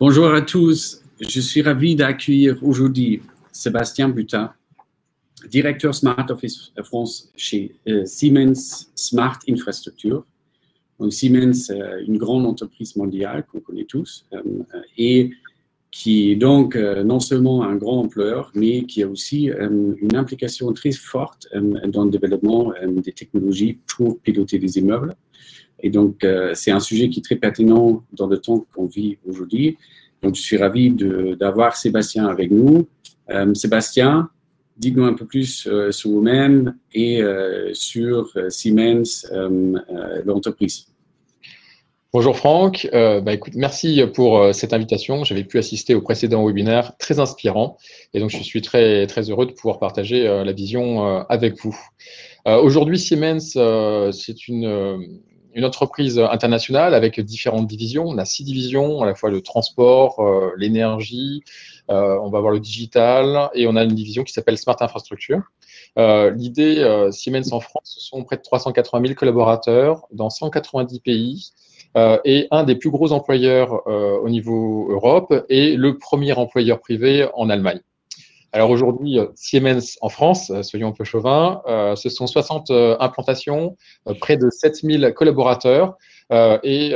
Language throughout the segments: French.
Bonjour à tous. Je suis ravi d'accueillir aujourd'hui Sébastien Butin, directeur Smart Office France chez euh, Siemens Smart Infrastructure. Donc Siemens, euh, une grande entreprise mondiale qu'on connaît tous, euh, et qui est donc non seulement un grand employeur, mais qui a aussi une implication très forte dans le développement des technologies pour piloter des immeubles. Et donc, c'est un sujet qui est très pertinent dans le temps qu'on vit aujourd'hui. Donc, je suis ravi d'avoir Sébastien avec nous. Sébastien, dites-nous un peu plus euh, sur vous-même et euh, sur euh, Siemens, l'entreprise. Bonjour Franck, bah, écoute, merci pour cette invitation. J'avais pu assister au précédent webinaire très inspirant et donc je suis très, très heureux de pouvoir partager la vision avec vous. Aujourd'hui, Siemens, c'est une, une entreprise internationale avec différentes divisions. On a six divisions, à la fois le transport, euh, l'énergie, euh, on va avoir le digital et on a une division qui s'appelle Smart Infrastructure. Euh, l'idée, Siemens en France, ce sont près de 380 000 collaborateurs dans 190 pays et un des plus gros employeurs au niveau Europe et le premier employeur privé en Allemagne. Alors aujourd'hui, euh, Siemens en France, euh, soyons un peu chauvins, euh, ce sont 60 implantations, près de 7000 collaborateurs et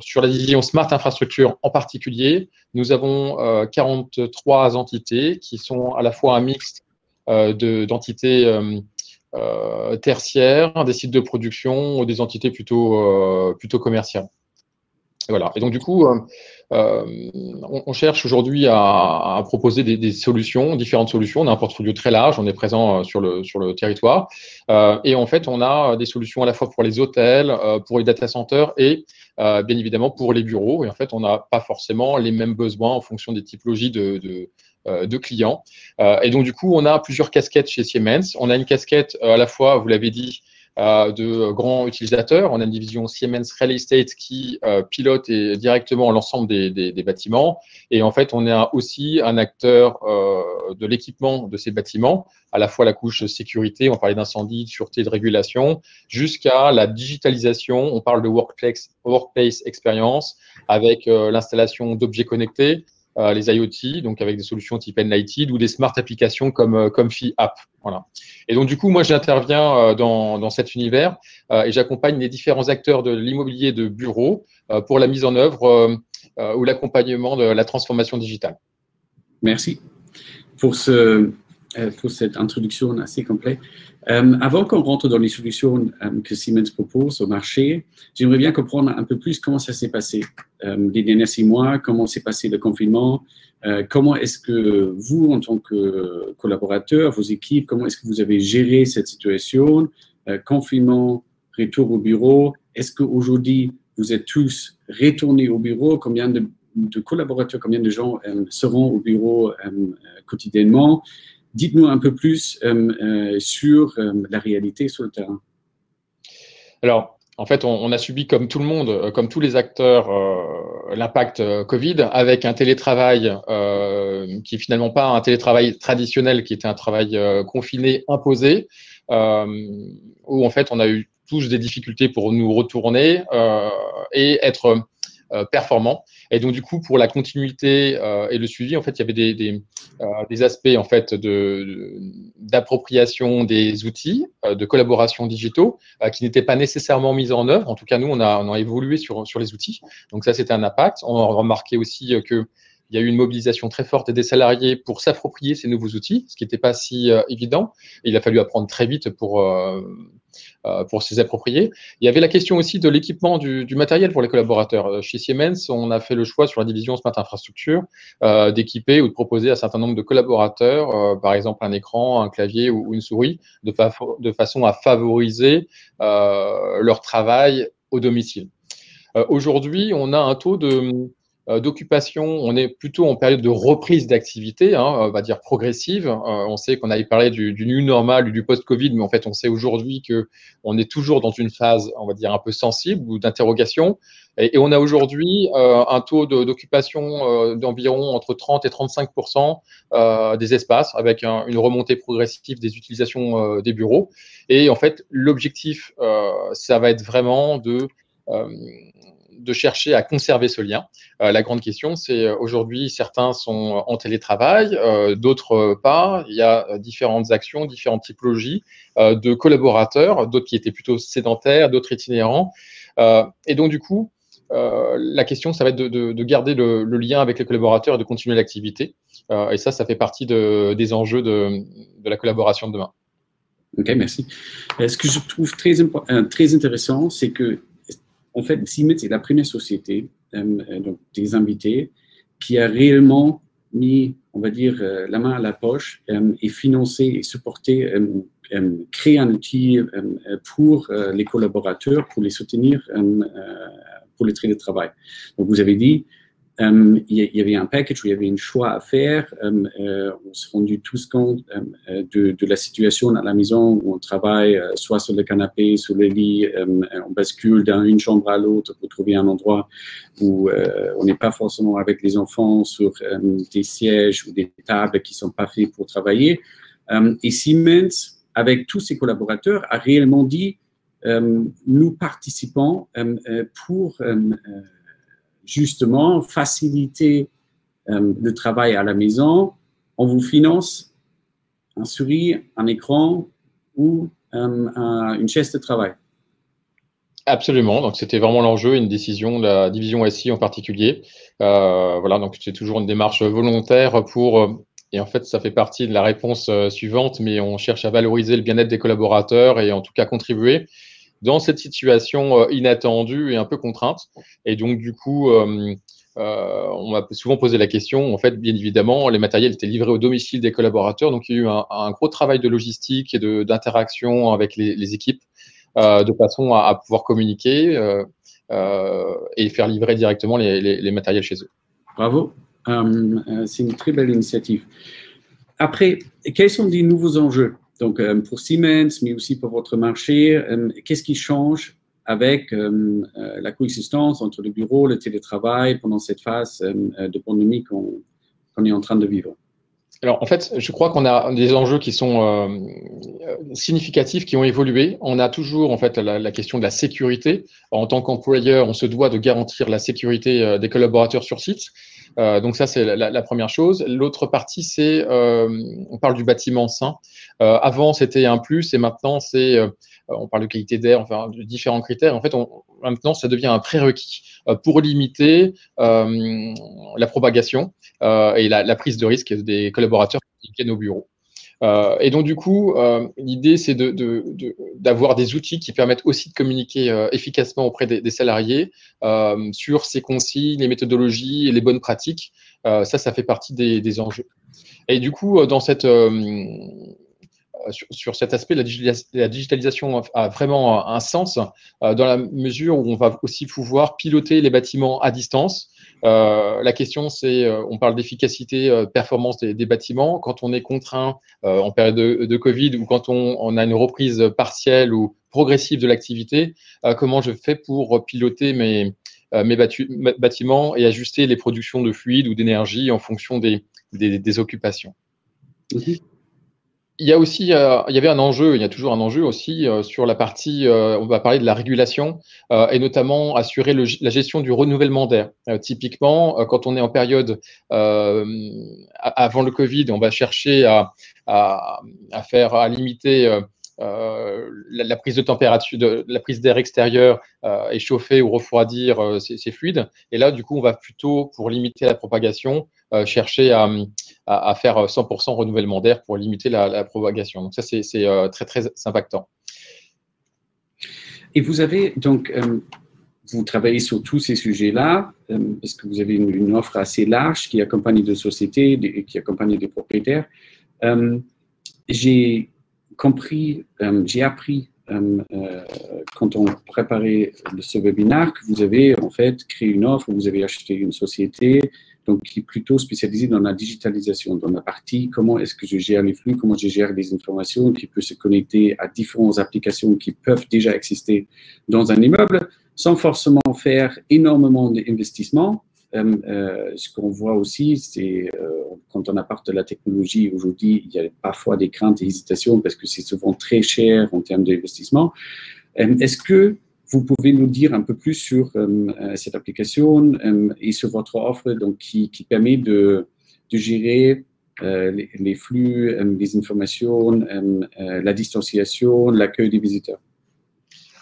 sur la division Smart Infrastructure en particulier, nous avons 43 entités qui sont à la fois un mix d'entités tertiaires, des sites de production ou des entités plutôt, plutôt commerciales. Voilà. Et donc, du coup, euh, euh, on, cherche aujourd'hui à, proposer des, solutions, différentes solutions. On a un portfolio très large, on est présent euh, sur le, sur le territoire. et en fait, on a des solutions à la fois pour les hôtels, pour les data centers et bien évidemment pour les bureaux. Et en fait, on n'a pas forcément les mêmes besoins en fonction des typologies de, de, de clients. et donc, du coup, on a plusieurs casquettes chez Siemens. On a une casquette à la fois, vous l'avez dit, euh, de grands utilisateurs. On a une division Siemens Real Estate qui euh, pilote directement l'ensemble des, bâtiments. Et en fait, on a aussi un acteur euh, de l'équipement de ces bâtiments, à la fois la couche sécurité, on parlait d'incendie, de sûreté, de régulation, jusqu'à la digitalisation. On parle de workplace, workplace experience avec l'installation d'objets connectés, euh, les IoT, donc avec des solutions type Enlighted ou des smart applications comme euh, Comfy App. Voilà. Et donc du coup, moi, j'interviens euh, dans, dans, cet univers et j'accompagne les différents acteurs de l'immobilier de bureau pour la mise en œuvre ou l'accompagnement de la transformation digitale. Merci pour, ce, pour cette introduction assez complète. Euh, avant qu'on rentre dans les solutions euh, que Siemens propose au marché, j'aimerais bien comprendre un peu plus comment ça s'est passé euh, les derniers six mois, comment s'est passé le confinement, comment est-ce que vous, en tant que collaborateur, vos équipes, comment est-ce que vous avez géré cette situation, confinement, retour au bureau, est-ce qu'aujourd'hui vous êtes tous retournés au bureau, combien de collaborateurs, combien de gens seront au bureau quotidiennement? Dites-nous un peu plus euh, euh, sur euh, la réalité sur le terrain. Alors, en fait, on, a subi comme tout le monde, comme tous les acteurs, l'impact Covid avec un télétravail qui est finalement pas un télétravail traditionnel, qui était un travail confiné, imposé, où en fait on a eu tous des difficultés pour nous retourner et être euh, performant. Et donc, du coup, pour la continuité euh, et le suivi, en fait, il y avait des, euh, aspects en fait d'appropriation des outils de collaboration digitaux qui n'étaient pas nécessairement mis en œuvre. En tout cas, nous, on a, on a évolué sur, sur les outils. Donc, ça, c'était un impact. On a remarqué aussi que il y a eu une mobilisation très forte des salariés pour s'approprier ces nouveaux outils, ce qui n'était pas si évident. il a fallu apprendre très vite pour, pour s'y approprier. Il y avait la question aussi de l'équipement du, matériel pour les collaborateurs. Euh, chez Siemens, on a fait le choix sur la division Smart Infrastructure euh, d'équiper ou de proposer à un certain nombre de collaborateurs, par exemple un écran, un clavier ou, une souris, de, de, façon à favoriser leur travail au domicile. Aujourd'hui, on a un taux de euh, d'occupation, on est plutôt en période de reprise d'activité, hein, on va dire progressive. Euh, on sait qu'on avait parlé du, du new normal, du post-Covid, mais en fait, on sait aujourd'hui que on est toujours dans une phase, on va dire, un peu sensible ou d'interrogation. Et, on a aujourd'hui euh, un taux d'occupation d'environ entre 30 et 35% des espaces, avec une remontée progressive des utilisations des bureaux. Et en fait, l'objectif, ça va être vraiment de de chercher à conserver ce lien. la grande question, c'est aujourd'hui, certains sont en télétravail, d'autres pas. Il y a différentes actions, différentes typologies de collaborateurs, d'autres qui étaient plutôt sédentaires, d'autres itinérants. et donc, du coup, la question, ça va être de, garder le, lien avec les collaborateurs et de continuer l'activité. et ça, ça fait partie des enjeux de, la collaboration de demain. OK, merci. Ce que je trouve très, euh, très intéressant, c'est que, en fait, Siemens est la première société, euh, euh, donc des invités, qui a réellement mis, on va dire, la main à la poche et financé et supporté, créé un outil pour les collaborateurs, pour les soutenir pour le travail. Donc, vous avez dit, euh, il y avait un package où il y avait un choix à faire. Euh, euh, on s'est rendu tous compte de, la situation à la maison où on travaille soit sur le canapé, sur le lit, on bascule d'une chambre à l'autre pour trouver un endroit où on n'est pas forcément avec les enfants sur des sièges ou des tables qui ne sont pas faits pour travailler. et Siemens, avec tous ses collaborateurs, a réellement dit nous participons pour justement faciliter euh, le travail à la maison, on vous finance un souris, un écran ou euh, une chaise de travail. Absolument. Donc, c'était vraiment l'enjeu, une décision la division SI en particulier. Euh, voilà. Donc, c'est toujours une démarche volontaire pour, et en fait, ça fait partie de la réponse suivante, mais on cherche à valoriser le bien-être des collaborateurs et en tout cas contribuer dans cette situation euh, inattendue et un peu contrainte. Et donc, du coup, euh, euh, on m'a souvent posé la question. En fait, bien évidemment, les matériels étaient livrés au domicile des collaborateurs. Donc, il y a eu un, gros travail de logistique et d'interaction avec les, équipes de façon à, pouvoir communiquer et faire livrer directement les, les matériels chez eux. Bravo. C'est une très belle initiative. Après, quels sont les nouveaux enjeux? Donc, euh, pour Siemens, mais aussi pour votre marché, euh, qu'est-ce qui change avec euh, la coexistence entre le bureau, le télétravail pendant cette phase de pandémie qu'on est en train de vivre? Alors, en fait, je crois qu'on a des enjeux qui sont significatifs, qui ont évolué. On a toujours, en fait, la, question de la sécurité. En tant qu'employeur, on se doit de garantir la sécurité des collaborateurs sur site. Euh, donc ça, c'est la, première chose. L'autre partie, c'est, euh, on parle du bâtiment sain. Euh, avant, c'était un plus et maintenant, c'est, on parle de qualité d'air, enfin, de différents critères. En fait, maintenant, ça devient un prérequis pour limiter la propagation et la, prise de risque des collaborateurs qui viennent au bureau. Euh, et donc, du coup, euh, l'idée, c'est d'avoir des outils qui permettent aussi de communiquer euh, efficacement auprès des, salariés sur ces consignes, les méthodologies et les bonnes pratiques. ça, ça fait partie des, enjeux. Et du coup, dans cette, sur, cet aspect, la, digitalisation a vraiment un sens dans la mesure où on va aussi pouvoir piloter les bâtiments à distance euh, la question, c'est, euh, on parle d'efficacité, euh, performance des, bâtiments. Quand on est contraint en période de, Covid ou quand on, a une reprise partielle ou progressive de l'activité, comment je fais pour piloter mes, mes bâtiments et ajuster les productions de fluide ou d'énergie en fonction des, des, occupations? Mhm il y a aussi, euh, il y avait un enjeu, il y a toujours un enjeu aussi euh, sur la partie, euh, on va parler de la régulation et notamment assurer la gestion du renouvellement d'air. typiquement, quand on est en période avant le Covid, on va chercher à, faire, à limiter la, prise de température, la prise d'air extérieur, échauffer ou refroidir ces, fluides. Et là, du coup, on va plutôt, pour limiter la propagation, chercher à, à, faire 100% renouvellement d'air pour limiter la, propagation. Donc ça, c'est très, très impactant. Et vous avez donc, vous travaillez sur tous ces sujets-là, parce que vous avez une, offre assez large qui accompagne des sociétés, qui accompagne des propriétaires. J'ai compris, euh, j'ai appris euh, euh, quand on préparait ce webinaire que vous avez en fait créé une offre, vous avez acheté une société donc qui est plutôt spécialisée dans la digitalisation, dans la partie comment est-ce que je gère les flux, comment je gère les informations, qui peut se connecter à différentes applications qui peuvent déjà exister dans un immeuble, sans forcément faire énormément d'investissements, euh, euh, ce qu'on voit aussi, c'est euh, quand on apporte la technologie aujourd'hui, il y a parfois des craintes et hésitations parce que c'est souvent très cher en termes d'investissement. Est-ce que vous pouvez nous dire un peu plus sur cette application et sur votre offre donc, qui, permet de gérer les, flux, les informations, la distanciation, l'accueil des visiteurs.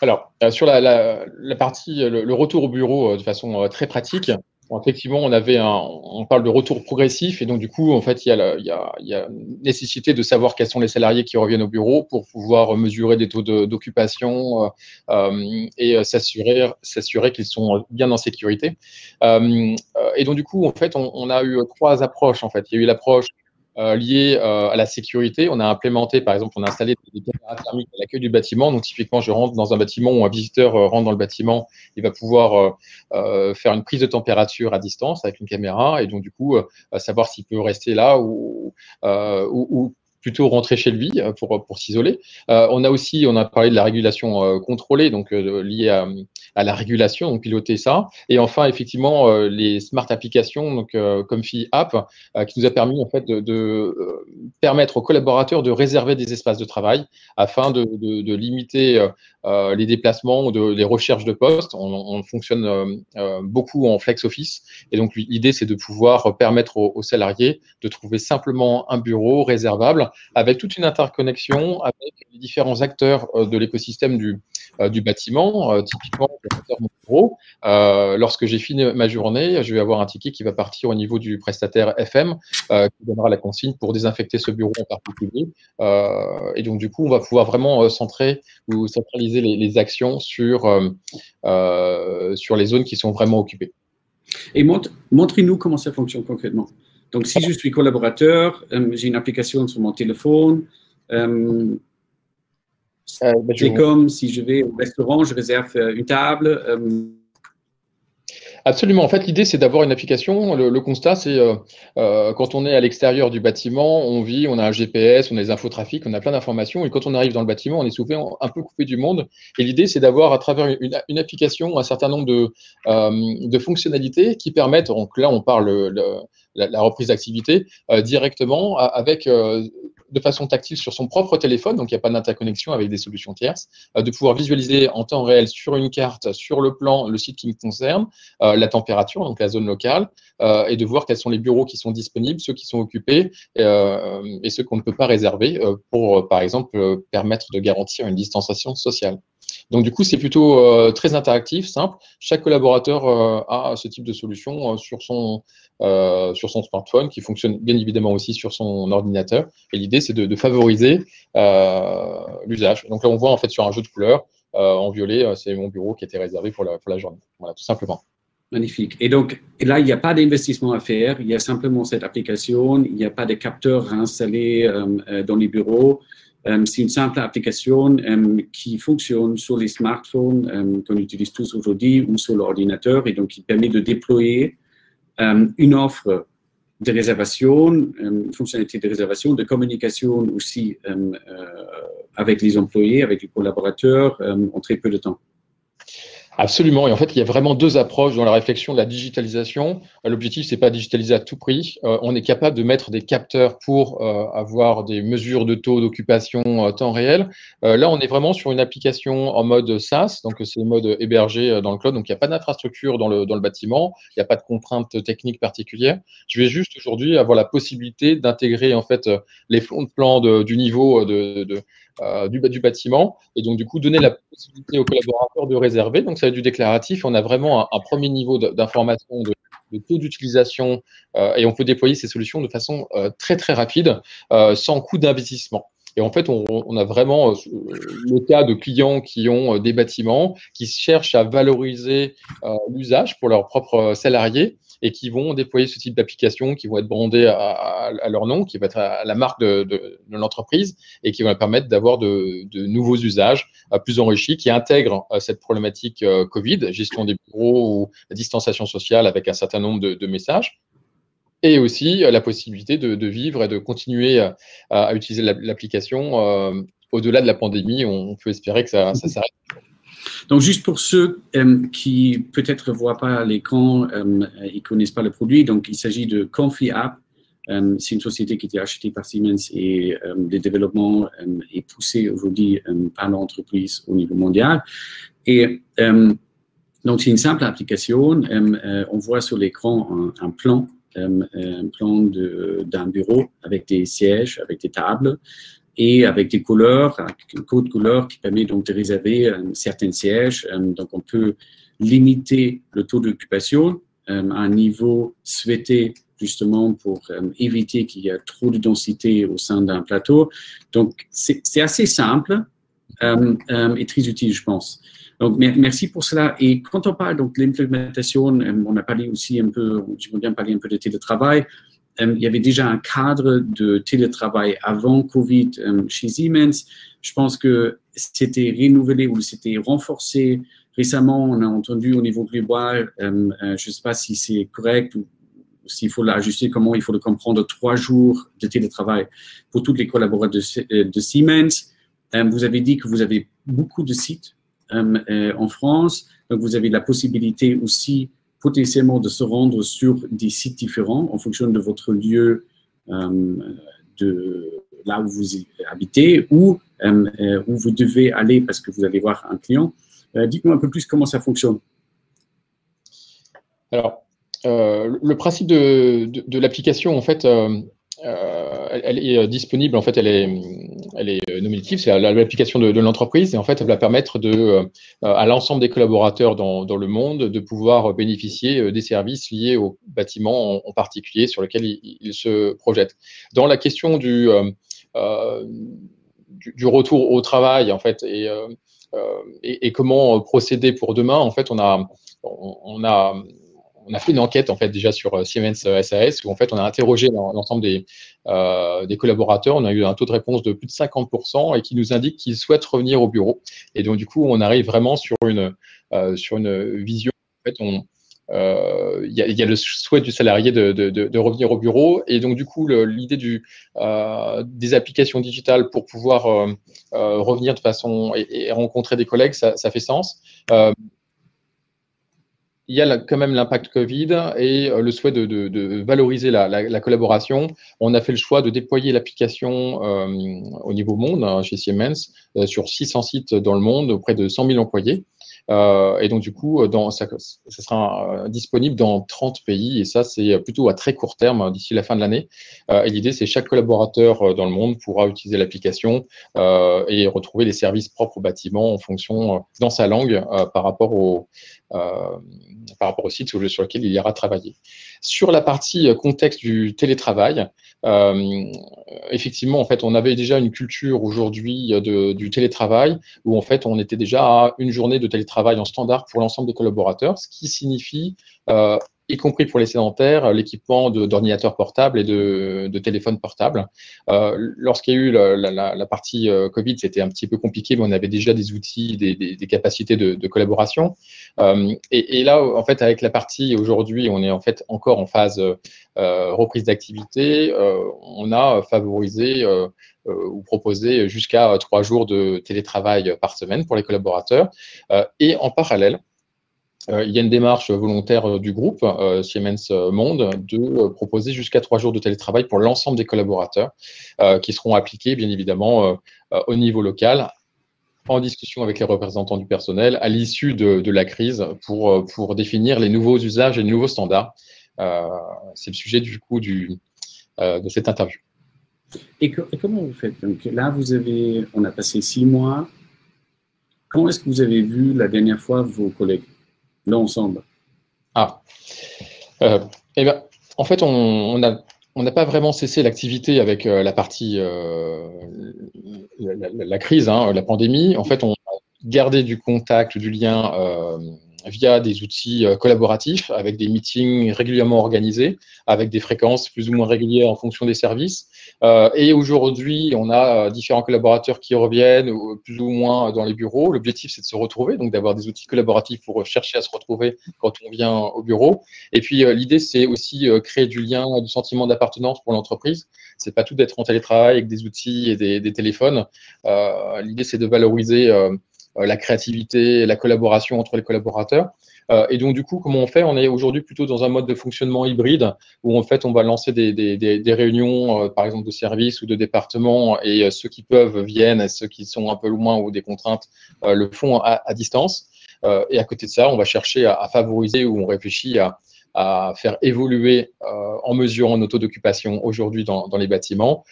Alors, sur la, partie, le, retour au bureau de façon très pratique, effectivement, on avait un, on parle de retour progressif et donc du coup, en fait, il y, a il, y a, il nécessité de savoir quels sont les salariés qui reviennent au bureau pour pouvoir mesurer des taux d'occupation euh, euh, et s'assurer, s'assurer qu'ils sont bien en sécurité. Euh, et donc du coup, en fait, on, on, a eu trois approches. En fait, il y a eu l'approche euh, liées euh, à la sécurité. On a implémenté, par exemple, on a installé des caméras thermiques à l'accueil du bâtiment. Donc, typiquement, je rentre dans un bâtiment ou un visiteur euh, rentre dans le bâtiment, il va pouvoir faire une prise de température à distance avec une caméra et donc, du coup, savoir s'il peut rester là ou, ou, ou plutôt rentrer chez lui euh, pour, pour s'isoler. Euh, on a aussi, on a parlé de la régulation euh, contrôlée, donc liée à, à, la régulation, donc piloter ça. Et enfin, effectivement, les smart applications, donc comme Fi App, qui nous a permis en fait de, de permettre aux collaborateurs de réserver des espaces de travail afin de, de, de limiter euh, les déplacements ou de, les recherches de postes. On, on fonctionne euh, euh, beaucoup en flex office. Et donc, l'idée, c'est de pouvoir permettre aux, salariés de trouver simplement un bureau réservable avec toute une interconnexion avec les différents acteurs de l'écosystème du, du bâtiment. typiquement, mon bureau, lorsque j'ai fini ma journée, je vais avoir un ticket qui va partir au niveau du prestataire FM qui donnera la consigne pour désinfecter ce bureau en particulier. et donc, du coup, on va pouvoir vraiment centrer ou centraliser les, actions sur, euh, euh, sur les zones qui sont vraiment occupées. Et montrez-nous comment ça fonctionne concrètement. Donc, si je suis collaborateur, euh, j'ai une application sur mon téléphone. Ben, c'est comme si je vais au restaurant, je réserve une table. Absolument. En fait, l'idée, c'est d'avoir une application. Le, constat, c'est euh, euh, quand on est à l'extérieur du bâtiment, on vit, on a un GPS, on a des infotrafics, on a plein d'informations. Et quand on arrive dans le bâtiment, on est souvent un peu coupé du monde. Et l'idée, c'est d'avoir à travers une, application un certain nombre de, euh, de, fonctionnalités qui permettent, donc là, on parle la, reprise d'activité directement avec de façon tactile sur son propre téléphone, donc il n'y a pas d'interconnexion avec des solutions tierces, euh, de pouvoir visualiser en temps réel sur une carte, sur le plan, le site qui me concerne, euh, la température, donc la zone locale, euh, et de voir quels sont les bureaux qui sont disponibles, ceux qui sont occupés et ceux qu'on ne peut pas réserver pour, par exemple, permettre de garantir une distanciation sociale. Donc du coup, c'est plutôt très interactif, simple. Chaque collaborateur a ce type de solution sur son euh, sur son smartphone, qui fonctionne bien évidemment aussi sur son ordinateur. Et l'idée, c'est de, favoriser euh, l'usage. Donc là, on voit en fait sur un jeu de couleurs, euh, en violet, c'est mon bureau qui était réservé pour la, pour la journée. Voilà, tout simplement. Magnifique. Et donc, là, il n'y a pas d'investissement à faire, il y a simplement cette application, il n'y a pas de capteurs installés dans les bureaux. C'est une simple application qui fonctionne sur les smartphones qu'on utilise tous aujourd'hui ou sur l'ordinateur et donc qui permet de déployer une offre de réservation, une fonctionnalité de réservation, de communication aussi euh, avec les employés, avec les collaborateurs en très peu de temps. Absolument. Et en fait, il y a vraiment deux approches dans la réflexion de la digitalisation. L'objectif, c'est pas digitaliser à tout prix. Euh, on est capable de mettre des capteurs pour euh, avoir des mesures de taux d'occupation euh, temps réel. là, on est vraiment sur une application en mode SaaS, donc c'est le mode hébergé dans le cloud. Donc, il n'y a pas d'infrastructure dans le, dans le bâtiment, il n'y a pas de contraintes techniques particulières. Je vais juste aujourd'hui avoir la possibilité d'intégrer en fait les fonds de plan du niveau de, euh, du, du, bâtiment et donc du coup donner la possibilité aux collaborateurs de réserver. Donc ça va être du déclaratif. On a vraiment un, premier niveau d'information de, de, taux d'utilisation euh, et on peut déployer ces solutions de façon euh, très très rapide sans coût d'investissement. Et en fait, on, a vraiment le cas de clients qui ont des bâtiments, qui cherchent à valoriser l'usage pour leurs propres salariés et qui vont déployer ce type d'application, qui vont être brandées à, leur nom, qui va être à la marque de, l'entreprise et qui vont permettre d'avoir de, nouveaux usages euh, plus enrichis qui intègrent euh, cette problématique euh, Covid, gestion des bureaux ou distanciation sociale avec un certain nombre de, messages et aussi la possibilité de, vivre et de continuer à, utiliser l'application au-delà de la pandémie. On peut espérer que ça, ça s'arrête. Donc, juste pour ceux euh, qui peut-être ne voient pas l'écran euh, et ne connaissent pas le produit, donc il s'agit de Confi App. Euh, c'est une société qui a été achetée par Siemens et le développement est poussé aujourd'hui par l'entreprise au niveau mondial. Et donc, c'est une simple application. on voit sur l'écran un, plan, un plan d'un bureau avec des sièges, avec des tables et avec des couleurs, un code couleur qui permet donc de réserver certains sièges. donc, on peut limiter le taux d'occupation à un niveau souhaité justement pour éviter qu'il y ait trop de densité au sein d'un plateau. Donc, c'est assez simple et très utile, je pense. Donc, merci pour cela. Et quand on parle donc de l'implémentation, euh, on a parlé aussi un peu, je bien parler un peu de télétravail. Euh, il y avait déjà un cadre de télétravail avant Covid euh, chez Siemens. Je pense que c'était renouvelé ou c'était renforcé. Récemment, on a entendu au niveau global, je ne sais pas si c'est correct ou s'il faut l'ajuster, comment il faut le comprendre, trois jours de télétravail pour tous les collaborateurs de, Siemens. Vous avez dit que vous avez beaucoup de sites euh, euh, en France. Donc, vous avez la possibilité aussi potentiellement de se rendre sur des sites différents en fonction de votre lieu euh, de là où vous habitez ou où vous devez aller parce que vous allez voir un client. Dites-moi un peu plus comment ça fonctionne. Alors, le principe de, l'application, en fait, euh, elle est euh, disponible, en fait, elle est, elle est nominative, c'est l'application de, l'entreprise, et en fait, elle va permettre euh, à l'ensemble des collaborateurs dans, dans, le monde de pouvoir bénéficier des services liés au bâtiment en, particulier sur lequel ils, se projettent. Dans la question du, du, retour au travail, en fait, et, et, et, comment procéder pour demain, en fait, on a, on a on a fait une enquête en fait déjà sur euh, Siemens SAS euh, où en fait on a interrogé l'ensemble des, euh, des collaborateurs. On a eu un taux de réponse de plus de 50% et qui nous indique qu'ils souhaitent revenir au bureau. Et donc du coup, on arrive vraiment sur une sur une vision. En fait, il y, a, le souhait du salarié de, revenir au bureau. Et donc, du coup, l'idée des applications digitales pour pouvoir revenir de façon et, rencontrer des collègues, ça fait sens il y a quand même l'impact Covid et euh, le souhait de, valoriser la, collaboration. On a fait le choix de déployer l'application euh, au niveau monde hein, chez Siemens euh, sur 600 sites dans le monde auprès de 100 000 employés. Euh, et donc, du coup, ça, ça sera euh, disponible dans 30 pays. Et ça, c'est plutôt à très court terme, d'ici la fin de l'année. Euh, et l'idée, c'est chaque collaborateur dans le monde pourra utiliser l'application et retrouver les services propres au bâtiment en fonction, dans sa langue, par rapport au, par rapport au site sur, lequel il ira travailler. Sur la partie contexte du télétravail, effectivement, en fait, on avait déjà une culture aujourd'hui du télétravail où en fait, on était déjà à une journée de télétravail en standard pour l'ensemble des collaborateurs, ce qui signifie euh, y compris pour les sédentaires, l'équipement d'ordinateurs portables et de, de téléphones portables. Euh, Lorsqu'il y a eu la, partie euh, Covid, c'était un petit peu compliqué, mais on avait déjà des outils, des, des, capacités de, collaboration. Euh, et, et, là, en fait, avec la partie aujourd'hui, on est en fait encore en phase euh, reprise d'activité. Euh, on a favorisé euh, ou proposé jusqu'à trois jours de télétravail par semaine pour les collaborateurs. et en parallèle, euh, il y a une démarche volontaire euh, du groupe euh, Siemens Monde de proposer jusqu'à trois jours de télétravail pour l'ensemble des collaborateurs qui seront appliqués bien évidemment au niveau local en discussion avec les représentants du personnel à l'issue de, la crise pour, pour définir les nouveaux usages et les nouveaux standards. C'est le sujet du coup de cette interview. Et, et, comment vous faites? Donc là, vous avez, on a passé six mois. Comment est-ce que vous avez vu la dernière fois vos collègues? L'ensemble Ah. Euh, eh bien, en fait, on n'a on pas vraiment cessé l'activité avec euh, la partie, euh, la, crise, hein, la pandémie. En fait, on a gardé du contact, du lien via des outils euh, collaboratifs avec des meetings régulièrement organisés, avec des fréquences plus ou moins régulières en fonction des services. Euh, et aujourd'hui, on a euh, différents collaborateurs qui reviennent plus ou moins dans les bureaux. L'objectif, c'est de se retrouver, donc d'avoir des outils collaboratifs pour chercher à se retrouver quand on vient au bureau. Et puis, l'idée, c'est aussi créer du lien, du sentiment d'appartenance pour l'entreprise. C'est pas tout d'être en télétravail avec des outils et des, des téléphones. l'idée, c'est de valoriser la créativité, la collaboration entre les collaborateurs. Euh, et donc, du coup, comment on fait? On est aujourd'hui plutôt dans un mode de fonctionnement hybride où, en fait, on va lancer des, réunions, euh, par exemple, de services ou de départements, et ceux qui peuvent viennent, et ceux qui sont un peu loin ou des contraintes le font à, distance. et à côté de ça, on va chercher à, favoriser ou on réfléchit à, faire évoluer en mesurant nos taux d'occupation aujourd'hui dans, les bâtiments,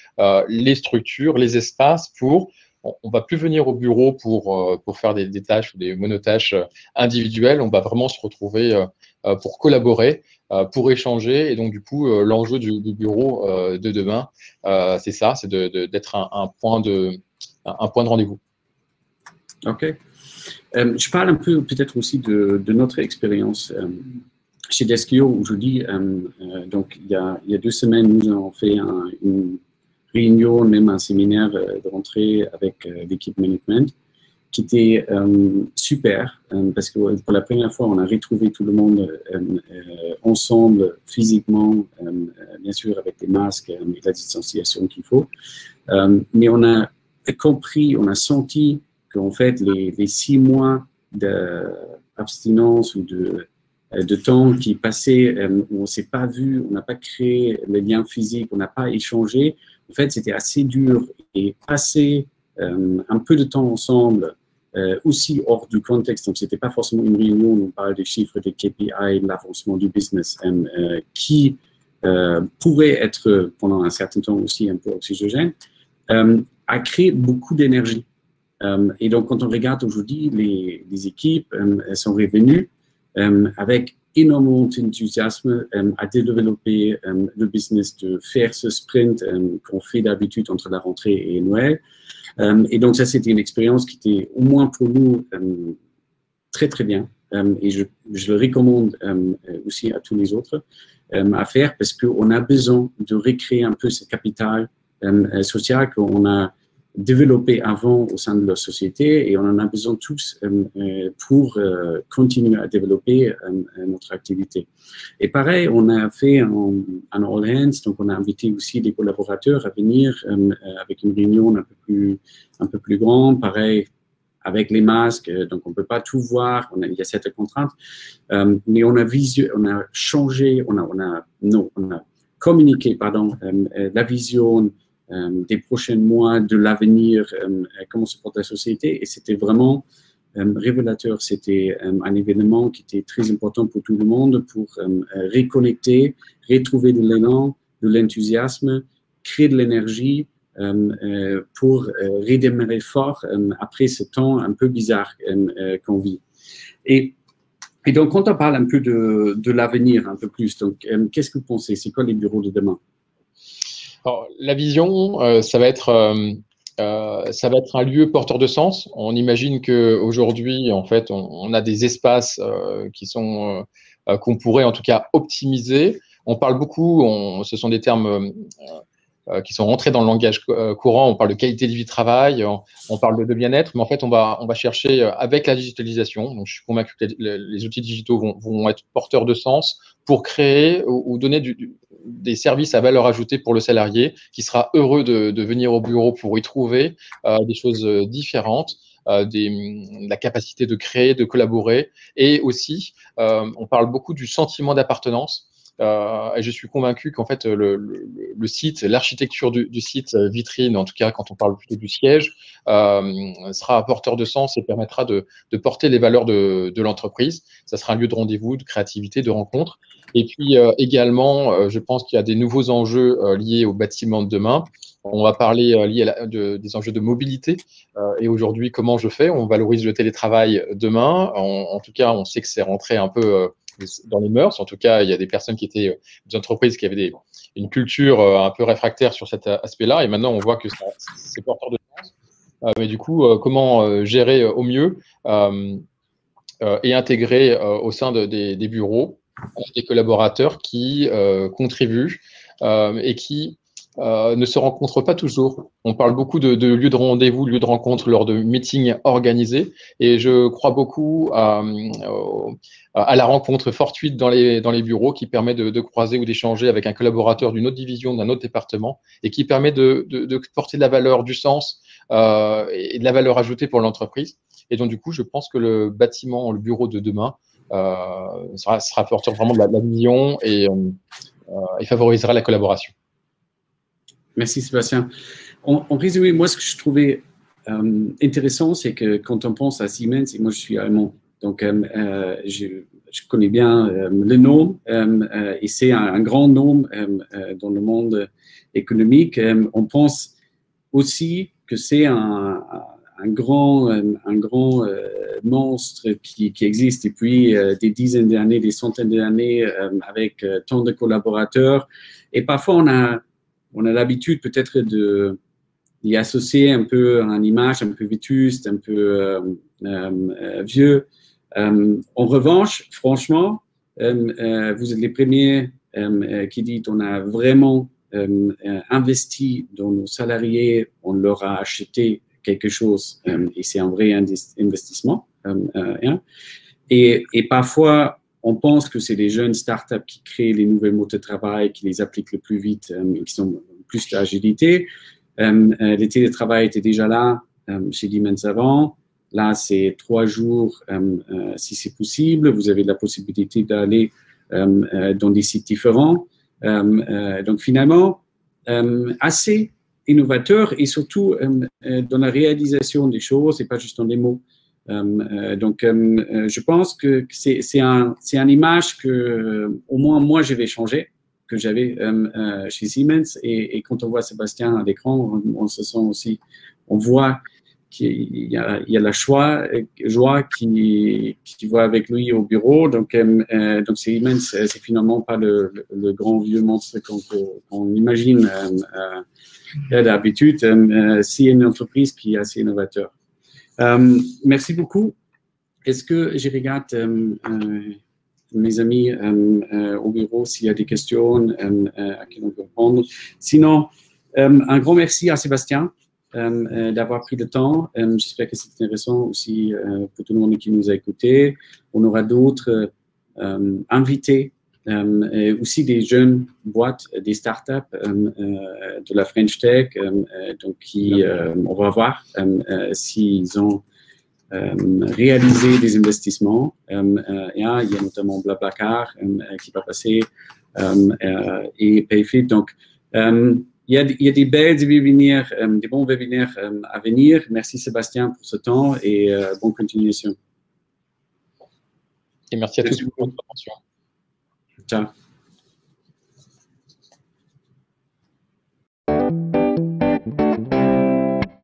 les structures, les espaces pour on, va plus venir au bureau pour, pour faire des, tâches ou des monotâches individuelles. On va vraiment se retrouver pour collaborer euh, pour échanger. Et donc, du coup, euh, l'enjeu du, bureau euh, de demain, c'est ça, c'est d'être un, point de, un point de rendez-vous. OK. je parle un peu peut-être aussi de, notre expérience chez Deskio aujourd'hui. donc, il y, a, il y, a, deux semaines, nous avons fait une réunion, même un séminaire de rentrée avec l'équipe management qui était euh, super euh, parce que pour la première fois, on a retrouvé tout le monde euh, ensemble physiquement, bien sûr avec des masques et la distanciation qu'il faut. mais on a compris, on a senti qu'en fait, les, six mois d'abstinence ou de, temps qui passaient où on ne s'est pas vu, on n'a pas créé les liens physiques, on n'a pas échangé, en fait, c'était assez dur et passer un peu de temps ensemble euh, aussi hors du contexte. Donc, ce n'était pas forcément une réunion où on parle des chiffres, des KPI, de l'avancement du business, euh, qui euh, pourrait être pendant un certain temps aussi un peu oxygène, a créé beaucoup d'énergie. et donc, quand on regarde aujourd'hui, les, les, équipes elles sont revenues avec énormément d'enthousiasme à développer le business, de faire ce sprint qu'on fait d'habitude entre la rentrée et Noël. Euh, et donc ça, c'était une expérience qui était au moins pour nous euh, très très bien. Euh, et je, je, le recommande aussi à tous les autres à faire parce qu'on a besoin de recréer un peu ce capital social qu'on a développé avant au sein de la société et on en a besoin tous euh, euh, pour euh, continuer à développer notre activité. Et pareil, on a fait un, all hands, donc on a invité aussi des collaborateurs à venir avec une réunion un peu plus, un peu plus grande, pareil avec les masques, donc on ne peut pas tout voir, il y a cette contrainte, mais on a, visu, on a changé, on a, on a, non, on a communiqué, pardon, la vision, des prochains mois, de l'avenir, euh, comment se porte la société. Et c'était vraiment euh, révélateur. C'était un événement qui était très important pour tout le monde pour reconnecter, retrouver de l'élan, de l'enthousiasme, créer de l'énergie pour redémarrer fort après ce temps un peu bizarre qu'on vit. Et, et, donc, quand on parle un peu de, de l'avenir, un peu plus, donc, qu'est-ce que vous pensez? C'est quoi les bureaux de demain? La vision, euh, ça va être euh, euh, ça va être un lieu porteur de sens. On imagine qu'aujourd'hui, en fait, on, a des espaces qui sont qu'on pourrait en tout cas optimiser. On parle beaucoup, ce sont des termes qui sont rentrés dans le langage courant. On parle de qualité de vie de travail, on, parle de, bien-être, mais en fait, on va, on va chercher avec la digitalisation. Donc, je suis convaincu que les, outils digitaux vont, être porteurs de sens pour créer ou, donner du, des services à valeur ajoutée pour le salarié qui sera heureux de, venir au bureau pour y trouver euh, des choses euh, différentes. Euh, des, la capacité de créer, de collaborer, et aussi, on parle beaucoup du sentiment d'appartenance. Euh, et je suis convaincu qu'en fait, le, site, l'architecture du, site vitrine, en tout cas quand on parle plutôt du siège, euh, sera porteur de sens et permettra de, porter les valeurs de, l'entreprise. Ça sera un lieu de rendez-vous, de créativité, de rencontre. Et puis euh, également, euh, je pense qu'il y a des nouveaux enjeux euh, liés au bâtiment de demain. On va parler des enjeux de mobilité. et aujourd'hui, comment je fais? On valorise le télétravail demain. En, tout cas, on sait que c'est rentré un peu dans les mœurs. En tout cas, il y a des personnes qui étaient des entreprises qui avaient une culture un peu réfractaire sur cet aspect-là. Et maintenant, on voit que c'est porteur de sens. mais du coup, comment gérer au mieux et intégrer au sein de, des, bureaux des collaborateurs qui euh, contribuent euh, et qui euh, ne se rencontrent pas toujours. On parle beaucoup de, lieux de rendez-vous, lieux de rencontre lors de meetings organisés, et je crois beaucoup à, la rencontre fortuite dans les, bureaux qui permet de, croiser ou d'échanger avec un collaborateur d'une autre division, d'un autre département, et qui permet de, porter de la valeur, du sens et de la valeur ajoutée pour l'entreprise. Et donc, du coup, je pense que le bâtiment, le bureau de demain euh, sera, sera porteur vraiment de la, vision euh, et, favorisera la collaboration. Merci Sébastien. En, résumé, moi ce que je trouvais euh, intéressant, c'est que quand on pense à Siemens, et moi je suis allemand, Donc, je, je, connais bien le nom et c'est un, grand nom dans le monde économique. on pense aussi que c'est un, un, grand, un grand monstre qui, qui, existe depuis des dizaines d'années, des centaines d'années, avec tant de collaborateurs. Et parfois, on a, on a l'habitude peut-être de d'y associer un peu une image un peu vétuste, un peu euh, euh, vieux. Euh, en revanche, franchement, vous êtes les premiers qui disent on a vraiment investi dans nos salariés, on leur a acheté quelque chose et c'est un vrai investissement. Hein. Et, parfois, on pense que c'est les jeunes startups qui créent les nouvelles mots de travail, qui les appliquent le plus vite et qui ont plus d'agilité. Euh, euh, le télétravail était déjà là euh, chez Siemens avant. Là, c'est trois jours si c'est possible. Vous avez la possibilité d'aller dans des sites différents. donc finalement, assez innovateur et surtout dans la réalisation des choses et pas juste dans les mots. Donc, je pense que c'est un, une image que, au moins, moi, je vais que j'avais euh, euh, chez Siemens. Et, quand on voit Sébastien à l'écran, on, se sent aussi, on voit qu'il y, a, y a la joie, joie qui, qui va avec lui au bureau. Donc, euh, donc Siemens, c'est finalement pas le, grand vieux monstre qu'on imagine d'habitude. c'est une entreprise qui est assez innovateur. Merci beaucoup. Est-ce que je regarde mes amis euh, euh, au bureau s'il y a des questions euh, à qui on peut répondre. Sinon, un grand merci à Sébastien d'avoir pris le temps. J'espère que c'est intéressant aussi pour tout le monde qui nous a écoutés. On aura d'autres invités et aussi des jeunes boîtes, des startups de la French Tech, donc qui, on va voir s'ils ont euh, réaliser des investissements. Euh, euh, il y a notamment Blablacar qui va passer et Payfit. Donc, il y, a, il y, a, des belles webinaires, des bons webinaires à venir. Merci Sébastien pour ce temps et bonne continuation. Et merci à tous pour votre attention. John.